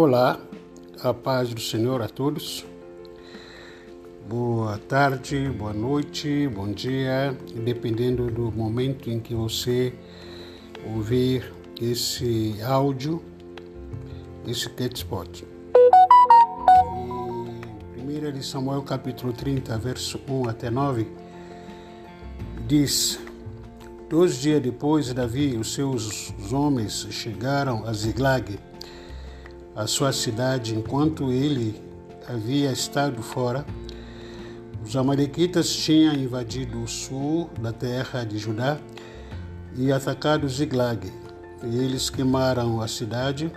Olá, a paz do Senhor a todos. Boa tarde, boa noite, bom dia, dependendo do momento em que você ouvir esse áudio, esse catspot. Primeira de Samuel, capítulo 30, verso 1 até 9, diz: Dois dias depois, Davi e os seus homens chegaram a Ziglag a sua cidade enquanto ele havia estado fora. Os Amalequitas tinham invadido o sul da terra de Judá e atacado Ziglag. Eles queimaram a cidade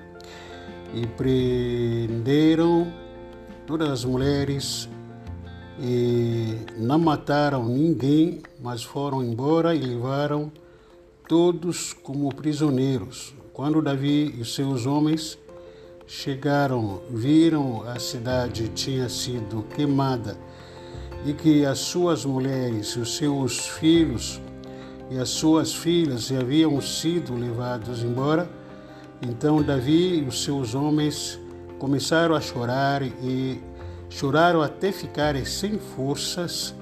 e prenderam todas as mulheres e não mataram ninguém, mas foram embora e levaram todos como prisioneiros. Quando Davi e seus homens chegaram, viram a cidade tinha sido queimada e que as suas mulheres, os seus filhos e as suas filhas haviam sido levados embora. Então Davi e os seus homens começaram a chorar e choraram até ficarem sem forças.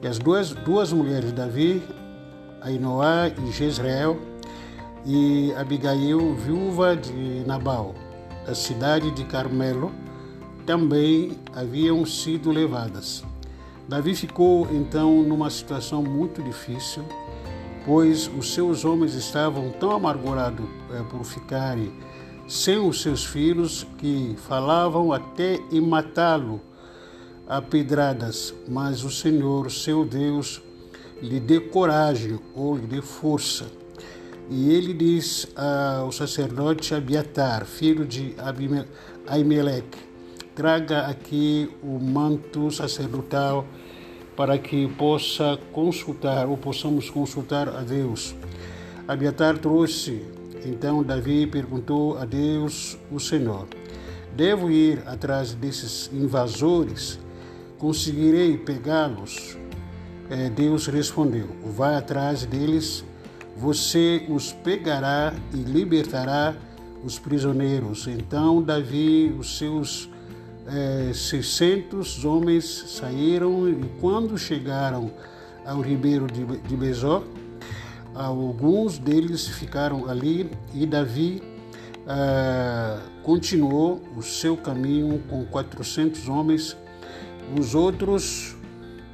E as duas, duas mulheres Davi, Ainoá e Jezreel, e Abigail, viúva de Nabal, da cidade de Carmelo também haviam sido levadas. Davi ficou então numa situação muito difícil, pois os seus homens estavam tão amargurados é, por ficarem sem os seus filhos que falavam até em matá-lo a pedradas, mas o Senhor, seu Deus, lhe dê coragem ou lhe dê força e ele diz ao sacerdote Abiatar, filho de Aimeleque, traga aqui o manto sacerdotal para que possa consultar ou possamos consultar a Deus. Abiatar trouxe, então Davi perguntou a Deus, o Senhor: Devo ir atrás desses invasores? Conseguirei pegá-los? É, Deus respondeu: Vai atrás deles você os pegará e libertará os prisioneiros. Então Davi, os seus é, 600 homens saíram e quando chegaram ao ribeiro de, de Bezó, alguns deles ficaram ali e Davi é, continuou o seu caminho com 400 homens. Os outros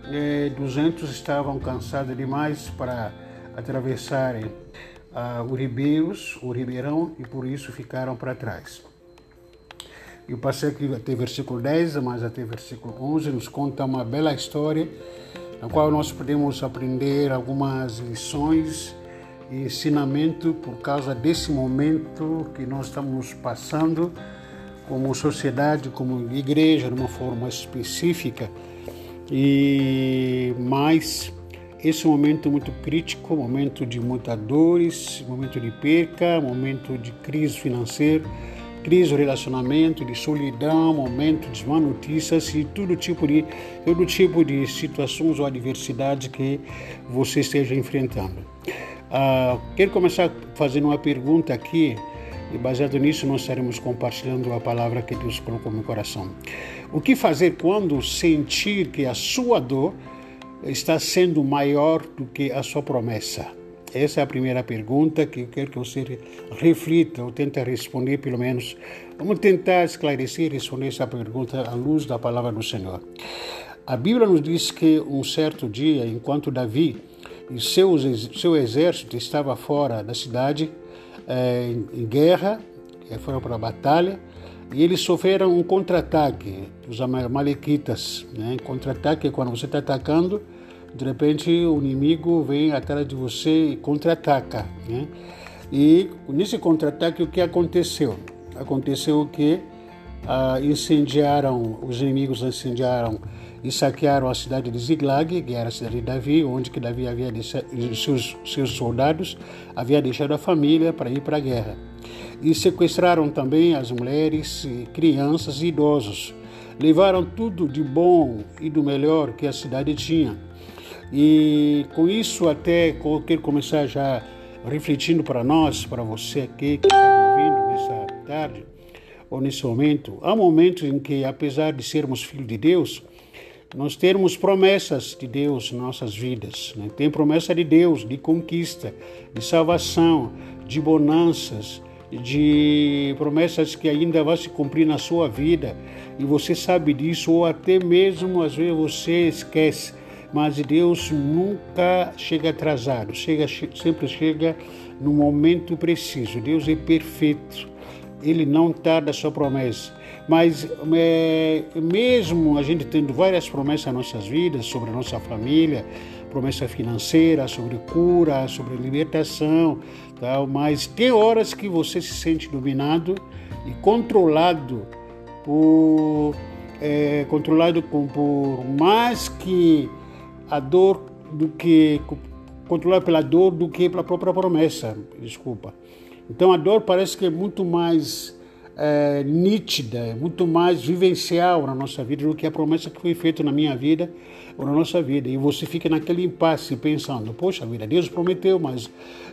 é, 200 estavam cansados demais para atravessarem uh, o Ribeiros, o Ribeirão, e por isso ficaram para trás. Eu passei aqui até versículo 10, mas até versículo 11, nos conta uma bela história, na qual nós podemos aprender algumas lições e ensinamento por causa desse momento que nós estamos passando como sociedade, como igreja, de uma forma específica. E mais esse é momento muito crítico, momento de muitas dores, momento de perca, momento de crise financeira, crise de relacionamento, de solidão, momento de má notícias e todo tipo de todo tipo de situações ou adversidade que você esteja enfrentando. Uh, quero começar fazendo uma pergunta aqui e baseado nisso nós estaremos compartilhando a palavra que Deus colocou no meu coração. O que fazer quando sentir que a sua dor está sendo maior do que a sua promessa? Essa é a primeira pergunta que eu quero que você reflita ou tente responder, pelo menos. Vamos tentar esclarecer e responder essa pergunta à luz da palavra do Senhor. A Bíblia nos diz que um certo dia, enquanto Davi e seu, seu exército estava fora da cidade, é, em guerra, foram para a batalha, e eles sofreram um contra-ataque dos Amalequitas. Né? Contra-ataque é quando você está atacando, de repente o inimigo vem atrás de você e contra-ataca. Né? E nesse contra-ataque o que aconteceu? Aconteceu que ah, incendiaram, os inimigos incendiaram e saquearam a cidade de Ziglag, que era a cidade de Davi, onde que Davi havia deixado, seus, seus soldados havia deixado a família para ir para a guerra e sequestraram também as mulheres, crianças e idosos. Levaram tudo de bom e do melhor que a cidade tinha. E com isso até quero começar já refletindo para nós, para você aqui que está me ouvindo nessa tarde, ou nesse momento, há momentos em que, apesar de sermos filhos de Deus, nós temos promessas de Deus em nossas vidas. Né? Tem promessa de Deus de conquista, de salvação, de bonanças, de promessas que ainda vão se cumprir na sua vida e você sabe disso, ou até mesmo às vezes você esquece. Mas Deus nunca chega atrasado, chega, sempre chega no momento preciso. Deus é perfeito, Ele não tarda a sua promessa. Mas é, mesmo a gente tendo várias promessas nas nossas vidas, sobre a nossa família, promessa financeira, sobre cura, sobre libertação, tal, mas tem horas que você se sente dominado e controlado por é, controlado com, por mais que a dor do que controlado pela dor do que pela própria promessa, desculpa. Então a dor parece que é muito mais é, nítida, é muito mais vivencial na nossa vida do que a promessa que foi feita na minha vida ou na nossa vida. E você fica naquele impasse pensando, poxa vida, Deus prometeu, mas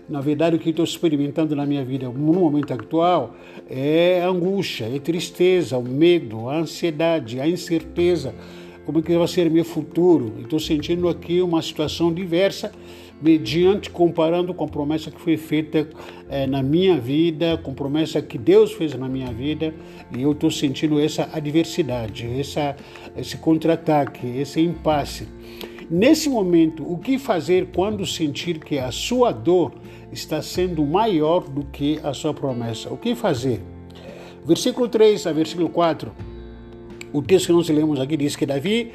na verdade o que estou experimentando na minha vida no momento atual é angústia, é tristeza, o medo, a ansiedade, a incerteza. Como é que vai ser meu futuro? Estou sentindo aqui uma situação diversa mediante comparando com a promessa que foi feita é, na minha vida, com a promessa que Deus fez na minha vida, e eu estou sentindo essa adversidade, essa, esse contra-ataque, esse impasse. Nesse momento, o que fazer quando sentir que a sua dor está sendo maior do que a sua promessa? O que fazer? Versículo 3 a versículo 4, o texto que nós lemos aqui diz que Davi,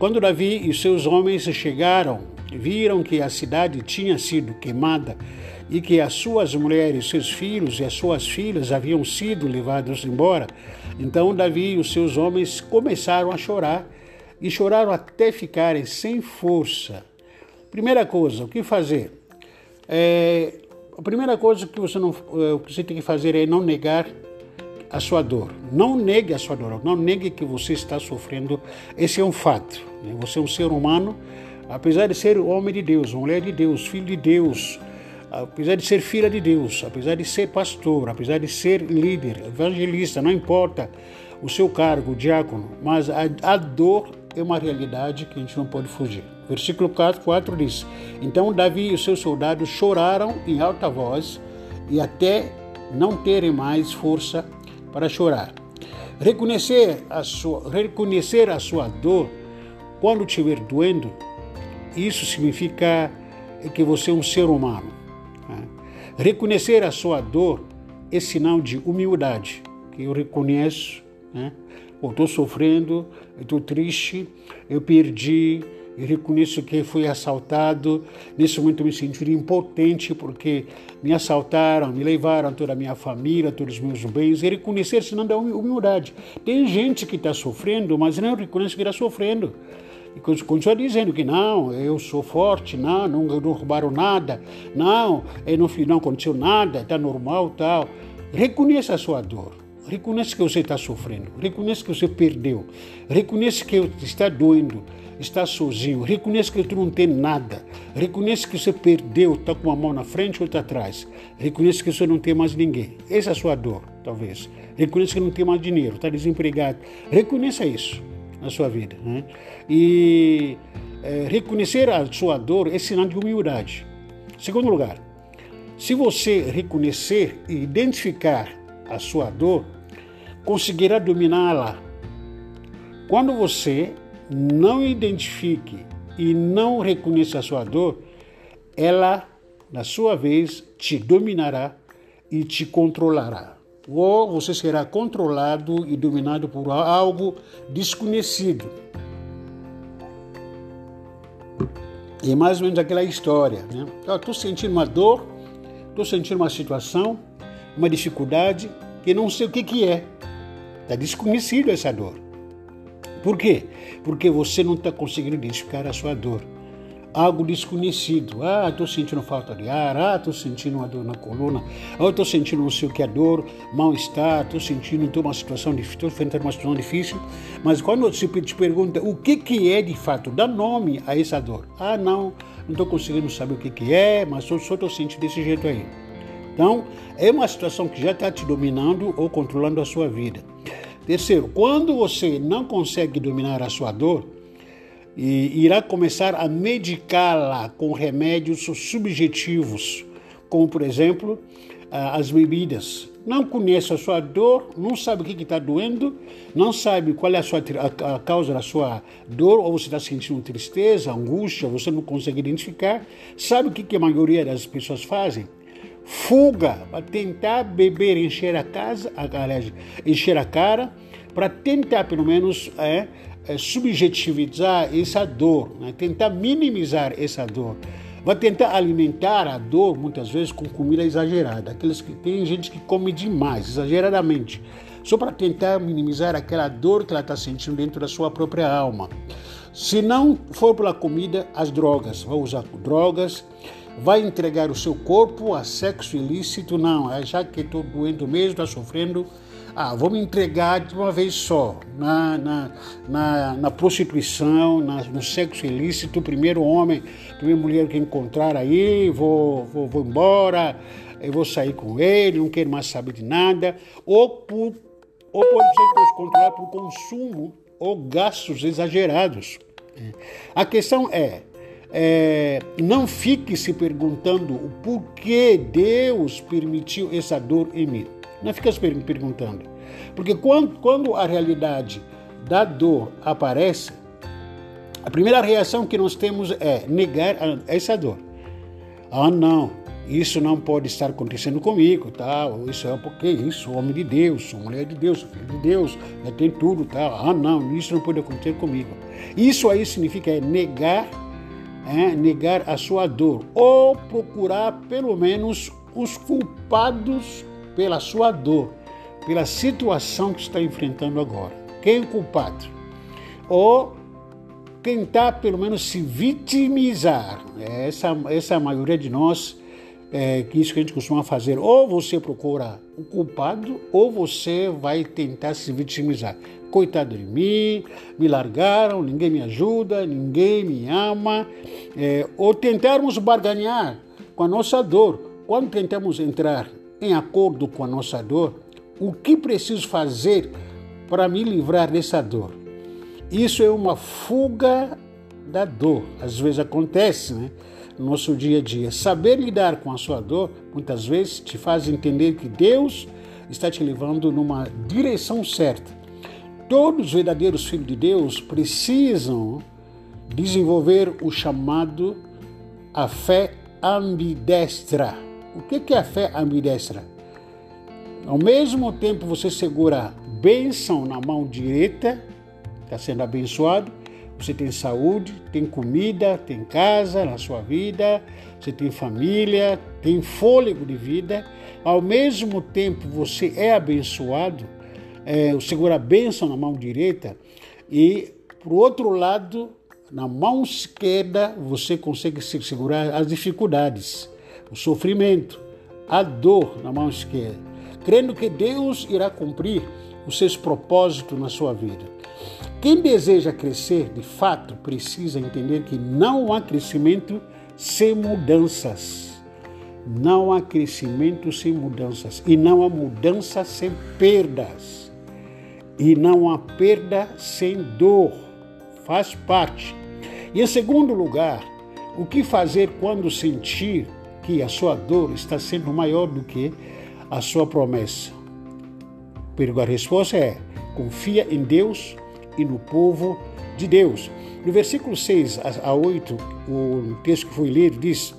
quando Davi e seus homens chegaram viram que a cidade tinha sido queimada e que as suas mulheres, seus filhos e as suas filhas haviam sido levados embora, então Davi e os seus homens começaram a chorar e choraram até ficarem sem força. Primeira coisa, o que fazer? É, a primeira coisa que você, não, é, que você tem que fazer é não negar a sua dor. Não negue a sua dor, não negue que você está sofrendo. Esse é um fato. Né? Você é um ser humano apesar de ser homem de Deus, mulher de Deus, filho de Deus, apesar de ser filha de Deus, apesar de ser pastor, apesar de ser líder, evangelista, não importa o seu cargo, diácono, mas a, a dor é uma realidade que a gente não pode fugir. Versículo 4, 4 diz: Então Davi e os seus soldados choraram em alta voz e até não terem mais força para chorar. Reconhecer a sua, reconhecer a sua dor quando estiver doendo isso significa que você é um ser humano. Né? Reconhecer a sua dor é sinal de humildade, que eu reconheço, né? Eu estou sofrendo, estou triste, eu perdi, eu reconheço que fui assaltado. Nesse momento eu me senti impotente porque me assaltaram, me levaram toda a minha família, todos os meus bens. E reconhecer sinal da humildade. Tem gente que está sofrendo, mas não reconhece que está sofrendo. E continua dizendo que não, eu sou forte, não, não, não roubaram nada, não, não, não aconteceu nada, está normal tal. Reconheça a sua dor. Reconheça que você está sofrendo. Reconheça que você perdeu. Reconheça que está doendo. Está sozinho. Reconheça que tu não tem nada. Reconheça que você perdeu. Está com uma mão na frente ou outra atrás. Reconheça que você não tem mais ninguém. Essa é a sua dor, talvez. Reconheça que não tem mais dinheiro. Está desempregado. Reconheça isso na sua vida. Né? E é, reconhecer a sua dor é sinal de humildade. Segundo lugar, se você reconhecer e identificar a sua dor, conseguirá dominá-la. Quando você não identifique e não reconheça a sua dor, ela, na sua vez, te dominará e te controlará ou você será controlado e dominado por algo desconhecido. E mais ou menos aquela história, né? Estou sentindo uma dor, estou sentindo uma situação, uma dificuldade que não sei o que, que é. Está desconhecido essa dor. Por quê? Porque você não está conseguindo identificar a sua dor algo desconhecido. Ah, estou sentindo falta de ar, ah, estou sentindo uma dor na coluna, ah, estou sentindo não sei o que é dor, mal-estar, estou sentindo estou uma situação difícil, estou enfrentando uma situação difícil. Mas quando você te pergunta o que, que é de fato, dá nome a essa dor. Ah, não, não estou conseguindo saber o que, que é, mas só estou sentindo desse jeito aí. Então, é uma situação que já está te dominando ou controlando a sua vida. Terceiro, quando você não consegue dominar a sua dor, irá começar a medicá-la com remédios subjetivos, como por exemplo as bebidas. Não conhece a sua dor, não sabe o que está doendo, não sabe qual é a, sua, a, a causa da sua dor, ou você está sentindo tristeza, angústia, você não consegue identificar. Sabe o que, que a maioria das pessoas fazem? Fuga para tentar beber, encher a casa, aliás, encher a cara, para tentar pelo menos é, é, subjetivizar essa dor, né? tentar minimizar essa dor. Vai tentar alimentar a dor muitas vezes com comida exagerada. Aqueles que tem gente que come demais, exageradamente, só para tentar minimizar aquela dor que ela está sentindo dentro da sua própria alma. Se não for pela comida, as drogas. Vai usar drogas, vai entregar o seu corpo a sexo ilícito. Não, é já que estou doendo mesmo, está sofrendo, ah, vou me entregar de uma vez só na, na, na, na prostituição, na, no sexo ilícito, primeiro homem, primeira mulher que encontrar aí, vou, vou, vou embora, eu vou sair com ele, não quero mais saber de nada, ou, por, ou pode ser controlado por consumo ou gastos exagerados. A questão é, é, não fique se perguntando o porquê Deus permitiu essa dor em mim. Não fica se perguntando. Porque quando, quando a realidade da dor aparece, a primeira reação que nós temos é negar essa dor. Ah, não, isso não pode estar acontecendo comigo, tal. Isso é porque isso, homem de Deus, sou mulher de Deus, filho de Deus, já tem tudo, tal. Ah, não, isso não pode acontecer comigo. Isso aí significa é negar, é, negar a sua dor ou procurar pelo menos os culpados pela sua dor, pela situação que está enfrentando agora. Quem é o culpado? Ou tentar pelo menos se vitimizar. Essa, essa é maioria de nós, é, isso que a gente costuma fazer. Ou você procura o culpado, ou você vai tentar se vitimizar. Coitado de mim, me largaram, ninguém me ajuda, ninguém me ama. É, ou tentarmos barganhar com a nossa dor. Quando tentamos entrar em acordo com a nossa dor, o que preciso fazer para me livrar dessa dor? Isso é uma fuga da dor. Às vezes acontece, né? No nosso dia a dia. Saber lidar com a sua dor, muitas vezes, te faz entender que Deus está te levando numa direção certa. Todos os verdadeiros filhos de Deus precisam desenvolver o chamado a fé ambidestra. O que é a fé ambidestra? Ao mesmo tempo você segura bênção na mão direita, está sendo abençoado, você tem saúde, tem comida, tem casa na sua vida, você tem família, tem fôlego de vida. Ao mesmo tempo você é abençoado, é, segura a bênção na mão direita e, por outro lado, na mão esquerda você consegue segurar as dificuldades o sofrimento, a dor na mão esquerda, crendo que Deus irá cumprir os seus propósitos na sua vida. Quem deseja crescer, de fato, precisa entender que não há crescimento sem mudanças. Não há crescimento sem mudanças. E não há mudança sem perdas. E não há perda sem dor. Faz parte. E em segundo lugar, o que fazer quando sentir que a dor está sendo maior do que a sua promessa? A resposta é: confia em Deus e no povo de Deus. No versículo 6 a 8, o texto que foi lido diz: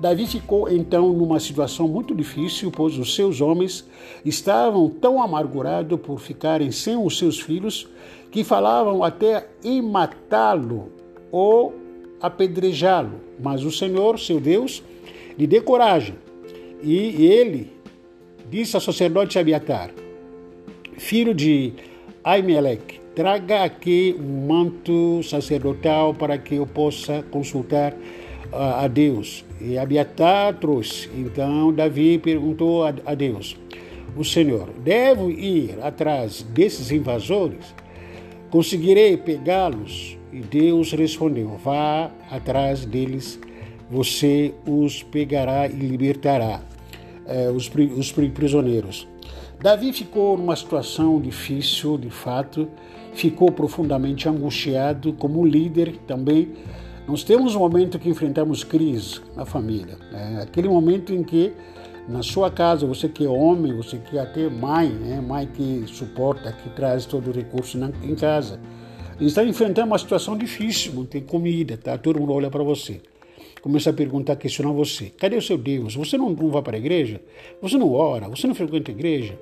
Davi ficou então numa situação muito difícil, pois os seus homens estavam tão amargurados por ficarem sem os seus filhos que falavam até em matá-lo ou apedrejá-lo. Mas o Senhor, seu Deus, lhe dê coragem. E ele disse ao sacerdote Abiatar, filho de Aimeleque, traga aqui um manto sacerdotal para que eu possa consultar a Deus. E Abiatar trouxe. Então Davi perguntou a, Deus, o Senhor, devo ir atrás desses invasores? Conseguirei pegá-los? E Deus respondeu, vá atrás deles você os pegará e libertará. eh, os, os prisioneiros. Davi ficou numa situação difícil, de fato, ficou profundamente angustiado como líder também. Nós temos um momento que enfrentamos crise na família, né? aquele momento em que na sua casa, você que é homem, você que é até mãe, né? mãe que suporta, que traz todo o recurso na, em casa, está enfrentando uma situação difícil, não tem comida, tá? todo mundo olha para você começa a perguntar, questionar você. Cadê o seu Deus? Você não, não vai para a igreja? Você não ora? Você não frequenta a igreja?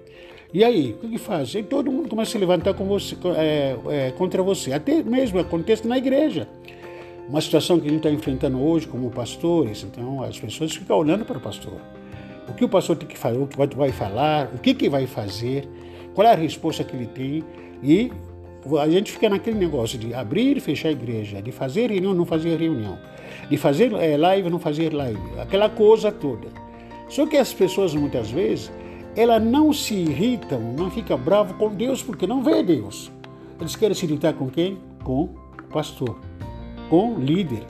E aí, o que, que faz? E todo mundo começa a se levantar com você, é, é, contra você. Até mesmo acontece na igreja. Uma situação que a gente está enfrentando hoje como pastores, então as pessoas ficam olhando para o pastor. O que o pastor tem que fazer, o que vai falar, o que, que vai fazer, qual é a resposta que ele tem. E a gente fica naquele negócio de abrir e fechar a igreja, de fazer reunião, não fazer reunião, de fazer é, live, não fazer live, aquela coisa toda. Só que as pessoas muitas vezes elas não se irritam, não ficam bravas com Deus porque não vê Deus. Eles querem se irritar com quem? Com o pastor, com líder,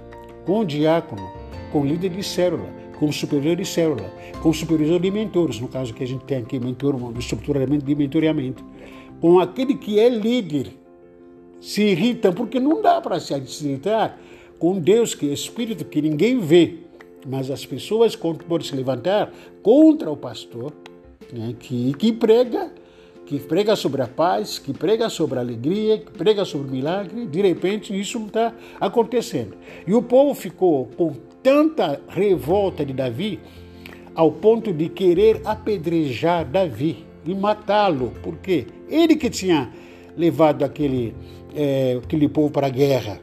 com diácono, com líder de célula, com superior de célula, com supervisor de mentores, no caso que a gente tem aqui, mentor, estruturamento de mentoreamento, com aquele que é líder. Se irritam porque não dá para se irritar com Deus, que é espírito que ninguém vê, mas as pessoas podem se levantar contra o pastor né, que, que prega, que prega sobre a paz, que prega sobre a alegria, que prega sobre o milagre, de repente isso não está acontecendo. E o povo ficou com tanta revolta de Davi, ao ponto de querer apedrejar Davi e matá-lo, porque ele que tinha levado aquele, é, aquele povo para a guerra,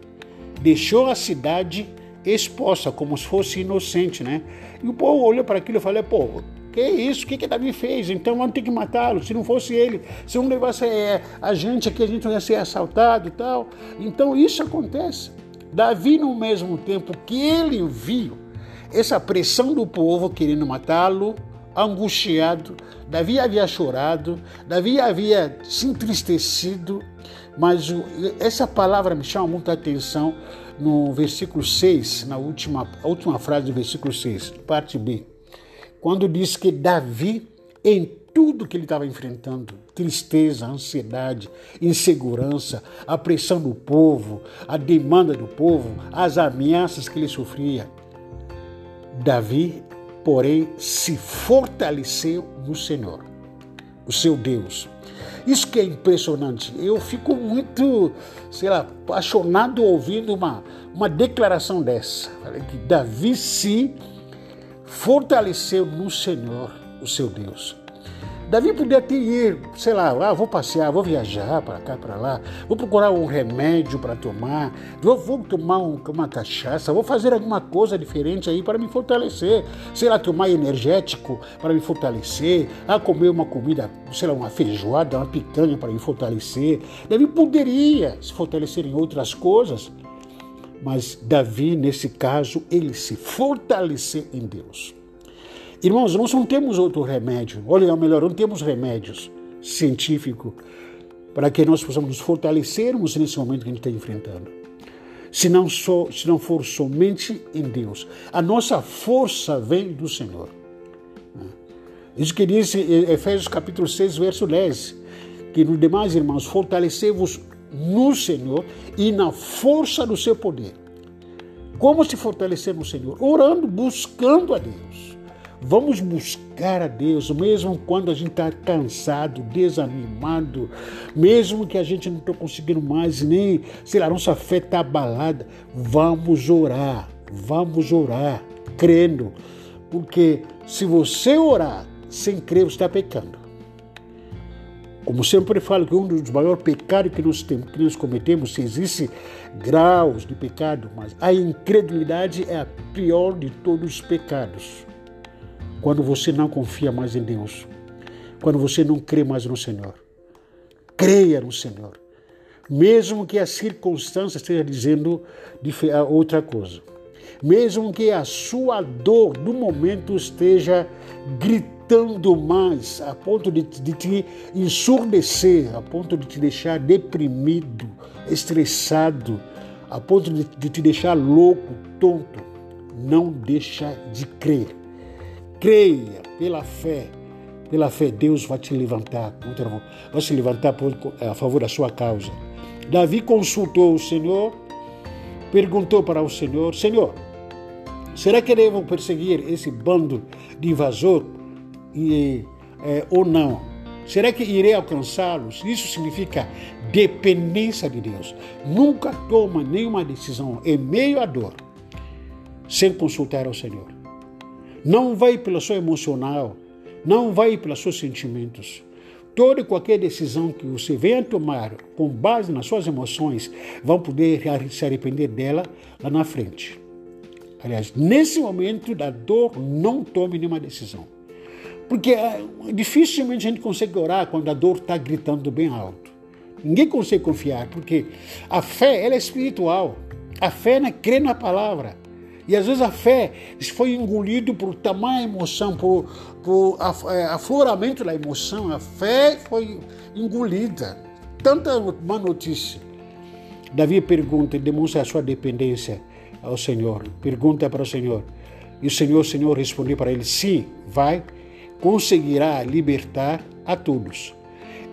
deixou a cidade exposta, como se fosse inocente, né? E o povo olhou para aquilo e falou: pô, que isso? O que, que Davi fez? Então vamos ter que matá-lo. Se não fosse ele, se não levasse é, a gente aqui, a gente ia ser assaltado e tal. Então isso acontece. Davi, no mesmo tempo que ele viu essa pressão do povo querendo matá-lo, angustiado, Davi havia chorado, Davi havia se entristecido, mas essa palavra me chama muita atenção no versículo 6, na última, última frase do versículo 6, parte B quando diz que Davi, em tudo que ele estava enfrentando, tristeza, ansiedade, insegurança, a pressão do povo, a demanda do povo, as ameaças que ele sofria, Davi, porém, se fortaleceu no Senhor, o seu Deus. Isso que é impressionante. Eu fico muito, sei lá, apaixonado ouvindo uma, uma declaração dessa. Que Davi se fortaleceu no Senhor, o seu Deus. Davi podia ter ir, sei lá, ah, vou passear, vou viajar para cá, para lá, vou procurar um remédio para tomar, vou, vou tomar um, uma cachaça, vou fazer alguma coisa diferente aí para me fortalecer, sei lá, tomar energético para me fortalecer, ah, comer uma comida, sei lá, uma feijoada, uma picanha para me fortalecer. Davi poderia se fortalecer em outras coisas, mas Davi, nesse caso, ele se fortaleceu em Deus. Irmãos, nós não temos outro remédio. Olha, melhor, não temos remédios científicos para que nós possamos nos fortalecermos nesse momento que a gente está enfrentando. Se não, se não for somente em Deus. A nossa força vem do Senhor. Isso que diz Efésios capítulo 6, verso 10. Que no demais, irmãos, fortalecei-vos no Senhor e na força do seu poder. Como se fortalecer no Senhor? Orando, buscando a Deus. Vamos buscar a Deus, mesmo quando a gente está cansado, desanimado, mesmo que a gente não está conseguindo mais, nem, sei lá, nossa fé está abalada. Vamos orar, vamos orar, crendo. Porque se você orar sem crer, você está pecando. Como sempre falo que um dos maiores pecados que nós, temos, que nós cometemos, se existe graus de pecado, mas a incredulidade é a pior de todos os pecados. Quando você não confia mais em Deus, quando você não crê mais no Senhor. Creia no Senhor, mesmo que a circunstância esteja dizendo outra coisa. Mesmo que a sua dor do momento esteja gritando gritando mais, a ponto de, de te ensurdecer, a ponto de te deixar deprimido, estressado, a ponto de, de te deixar louco, tonto. Não deixa de crer. Creia, pela fé, pela fé, Deus vai te levantar, vai se levantar a favor da sua causa. Davi consultou o Senhor, perguntou para o Senhor: Senhor, será que devo perseguir esse bando de invasor e, é, ou não? Será que irei alcançá-los? Isso significa dependência de Deus. Nunca toma nenhuma decisão em meio à dor sem consultar ao Senhor. Não vai pelo seu emocional, não vai pelos seus sentimentos. Toda e qualquer decisão que você venha tomar com base nas suas emoções, vão poder se arrepender dela lá na frente. Aliás, nesse momento da dor, não tome nenhuma decisão. Porque é, dificilmente a gente consegue orar quando a dor está gritando bem alto. Ninguém consegue confiar, porque a fé ela é espiritual. A fé é crer na palavra. E às vezes a fé foi engolido por tamanha emoção, por, por é, afloramento da emoção. A fé foi engolida. Tanta má notícia. Davi pergunta e demonstra a sua dependência ao Senhor. Pergunta para o Senhor. E o Senhor, o Senhor respondeu para ele: sim, vai, conseguirá libertar a todos.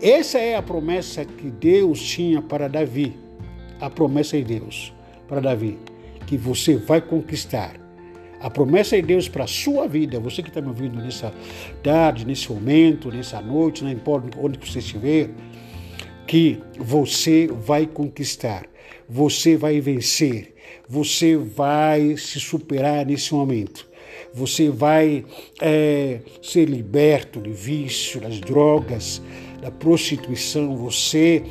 Essa é a promessa que Deus tinha para Davi. A promessa de Deus para Davi que você vai conquistar. A promessa de Deus para a sua vida, você que está me ouvindo nessa tarde, nesse momento, nessa noite, não importa onde você estiver, que você vai conquistar, você vai vencer, você vai se superar nesse momento. Você vai é, ser liberto do vício, das drogas, da prostituição. Você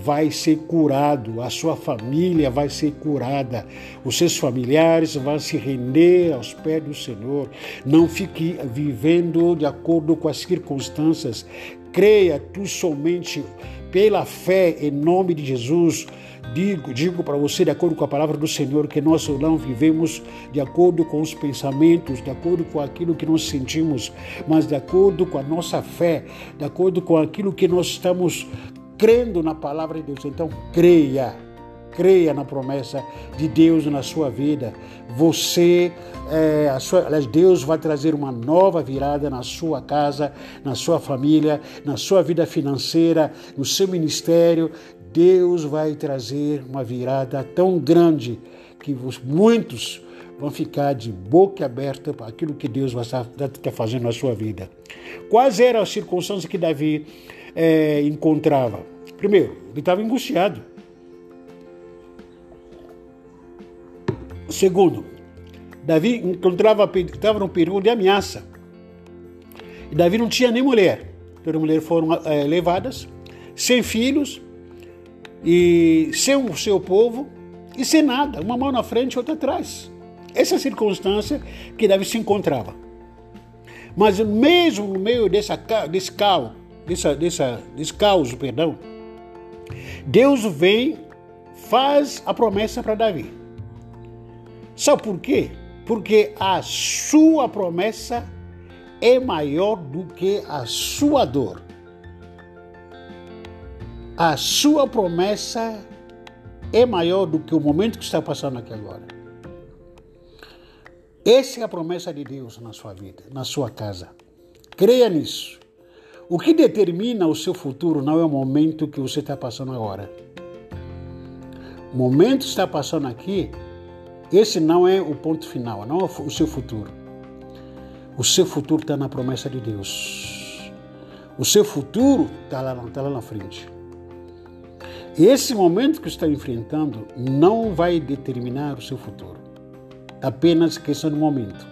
vai ser curado, a sua família vai ser curada, os seus familiares vão se render aos pés do Senhor. Não fique vivendo de acordo com as circunstâncias. Creia tu somente pela fé em nome de Jesus. Digo, digo para você, de acordo com a palavra do Senhor, que nós não vivemos de acordo com os pensamentos, de acordo com aquilo que nós sentimos, mas de acordo com a nossa fé, de acordo com aquilo que nós estamos crendo na palavra de Deus. Então, creia, creia na promessa de Deus na sua vida. Você, é, a sua, aliás, Deus vai trazer uma nova virada na sua casa, na sua família, na sua vida financeira, no seu ministério. Deus vai trazer uma virada tão grande que muitos vão ficar de boca aberta para aquilo que Deus vai estar fazendo na sua vida. Quais eram as circunstâncias que Davi é, encontrava? Primeiro, ele estava angustiado. Segundo, Davi encontrava estava num período de ameaça. E Davi não tinha nem mulher. Todas as mulheres foram é, levadas, sem filhos, e sem o seu povo, e sem nada, uma mão na frente e outra atrás. Essa é a circunstância que Davi se encontrava. Mas mesmo no meio dessa, desse caos, dessa, dessa, desse caos, perdão, Deus vem, faz a promessa para Davi. Sabe por quê? Porque a sua promessa é maior do que a sua dor. A sua promessa é maior do que o momento que está passando aqui agora. Essa é a promessa de Deus na sua vida, na sua casa. Creia nisso. O que determina o seu futuro não é o momento que você está passando agora. O momento que está passando aqui, esse não é o ponto final, não é o seu futuro. O seu futuro está na promessa de Deus. O seu futuro está lá, tá lá na frente. Esse momento que está enfrentando não vai determinar o seu futuro. Apenas questão de momento.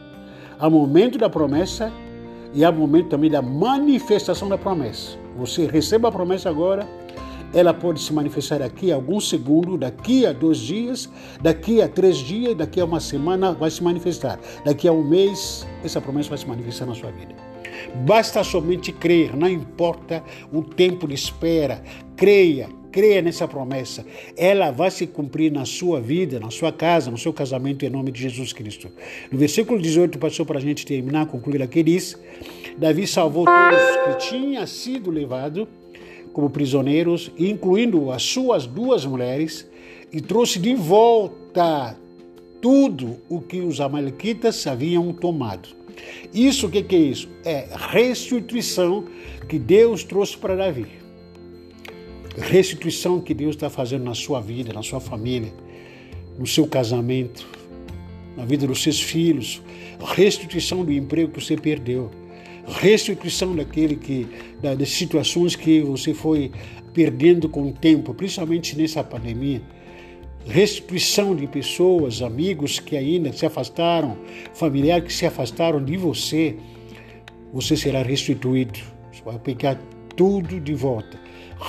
Há momento da promessa e há momento também da manifestação da promessa. Você recebe a promessa agora, ela pode se manifestar daqui a alguns segundos, daqui a dois dias, daqui a três dias, daqui a uma semana vai se manifestar. Daqui a um mês, essa promessa vai se manifestar na sua vida. Basta somente crer, não importa o tempo de espera. Creia, creia nessa promessa. Ela vai se cumprir na sua vida, na sua casa, no seu casamento, em nome de Jesus Cristo. No versículo 18, passou para a gente terminar, concluir aqui, diz: Davi salvou todos que tinham sido levados como prisioneiros, incluindo as suas duas mulheres, e trouxe de volta tudo o que os amalequitas haviam tomado. Isso o que, que é isso? É restituição que Deus trouxe para Davi. Restituição que Deus está fazendo na sua vida, na sua família, no seu casamento, na vida dos seus filhos. Restituição do emprego que você perdeu. Restituição daquele que, das situações que você foi perdendo com o tempo, principalmente nessa pandemia restituição de pessoas, amigos que ainda se afastaram, familiares que se afastaram de você, você será restituído. Você vai pegar tudo de volta.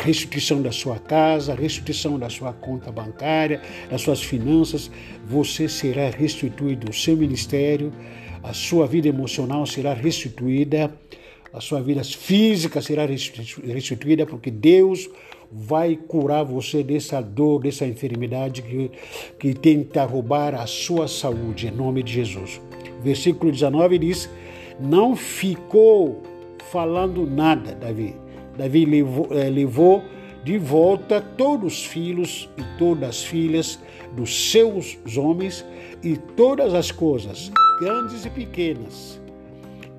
Restituição da sua casa, restituição da sua conta bancária, das suas finanças, você será restituído. O seu ministério, a sua vida emocional será restituída, a sua vida física será restituída, porque Deus vai curar você dessa dor, dessa enfermidade que, que tenta roubar a sua saúde, em nome de Jesus. Versículo 19 diz: Não ficou falando nada, Davi. Davi levou, eh, levou de volta todos os filhos e todas as filhas dos seus homens e todas as coisas, grandes e pequenas,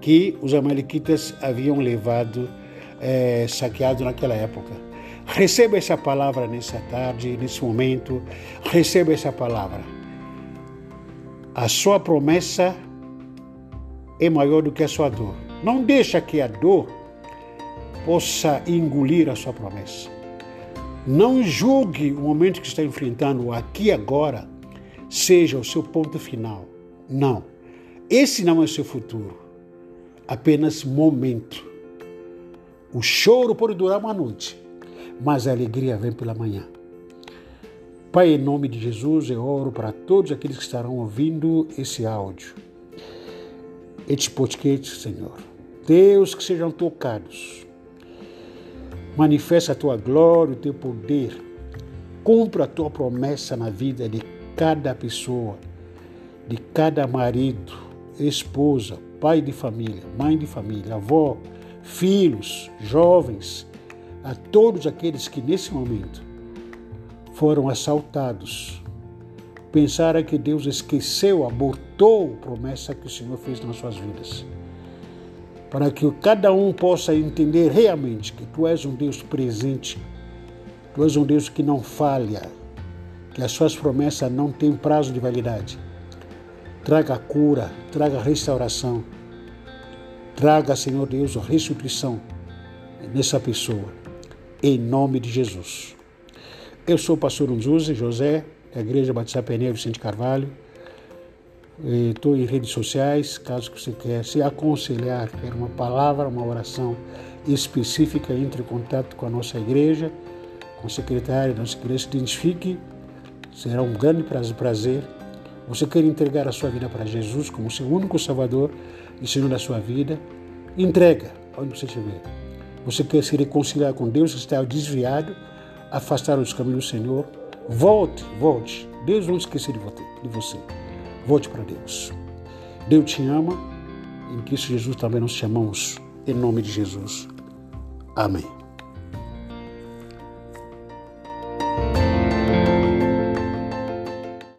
que os amalequitas haviam levado, é, saqueado naquela época. Receba essa palavra nessa tarde, nesse momento. Receba essa palavra. A sua promessa é maior do que a sua dor. Não deixa que a dor possa engolir a sua promessa. Não julgue o momento que está enfrentando aqui agora seja o seu ponto final. Não. Esse não é o seu futuro. Apenas momento. O choro pode durar uma noite, mas a alegria vem pela manhã. Pai, em nome de Jesus, eu oro para todos aqueles que estarão ouvindo esse áudio. Este podcast, Senhor. Deus, que sejam tocados. Manifesta a tua glória, o teu poder. Cumpra a tua promessa na vida de cada pessoa, de cada marido, esposa, pai de família, mãe de família, avó, filhos, jovens, a todos aqueles que nesse momento foram assaltados. Pensaram que Deus esqueceu, abortou a promessa que o Senhor fez nas suas vidas. Para que cada um possa entender realmente que Tu és um Deus presente, Tu és um Deus que não falha, que as Suas promessas não têm prazo de validade. Traga cura, traga restauração, traga, Senhor Deus, a restituição nessa pessoa em nome de Jesus. Eu sou o pastor Unzuzi José, da Igreja Batista Peneiro Vicente Carvalho. Estou em redes sociais, caso você queira se aconselhar, quer uma palavra, uma oração específica, entre em contato com a nossa igreja, com o secretário da nossa igreja, se identifique, será um grande prazer. Você quer entregar a sua vida para Jesus como seu único Salvador e Senhor da sua vida, entrega onde você estiver você quer se reconciliar com Deus, está desviado, afastar dos caminhos do Senhor, volte, volte. Deus não esquecer de você. Volte para Deus. Deus te ama, em Cristo Jesus também nós te amamos. Em nome de Jesus. Amém.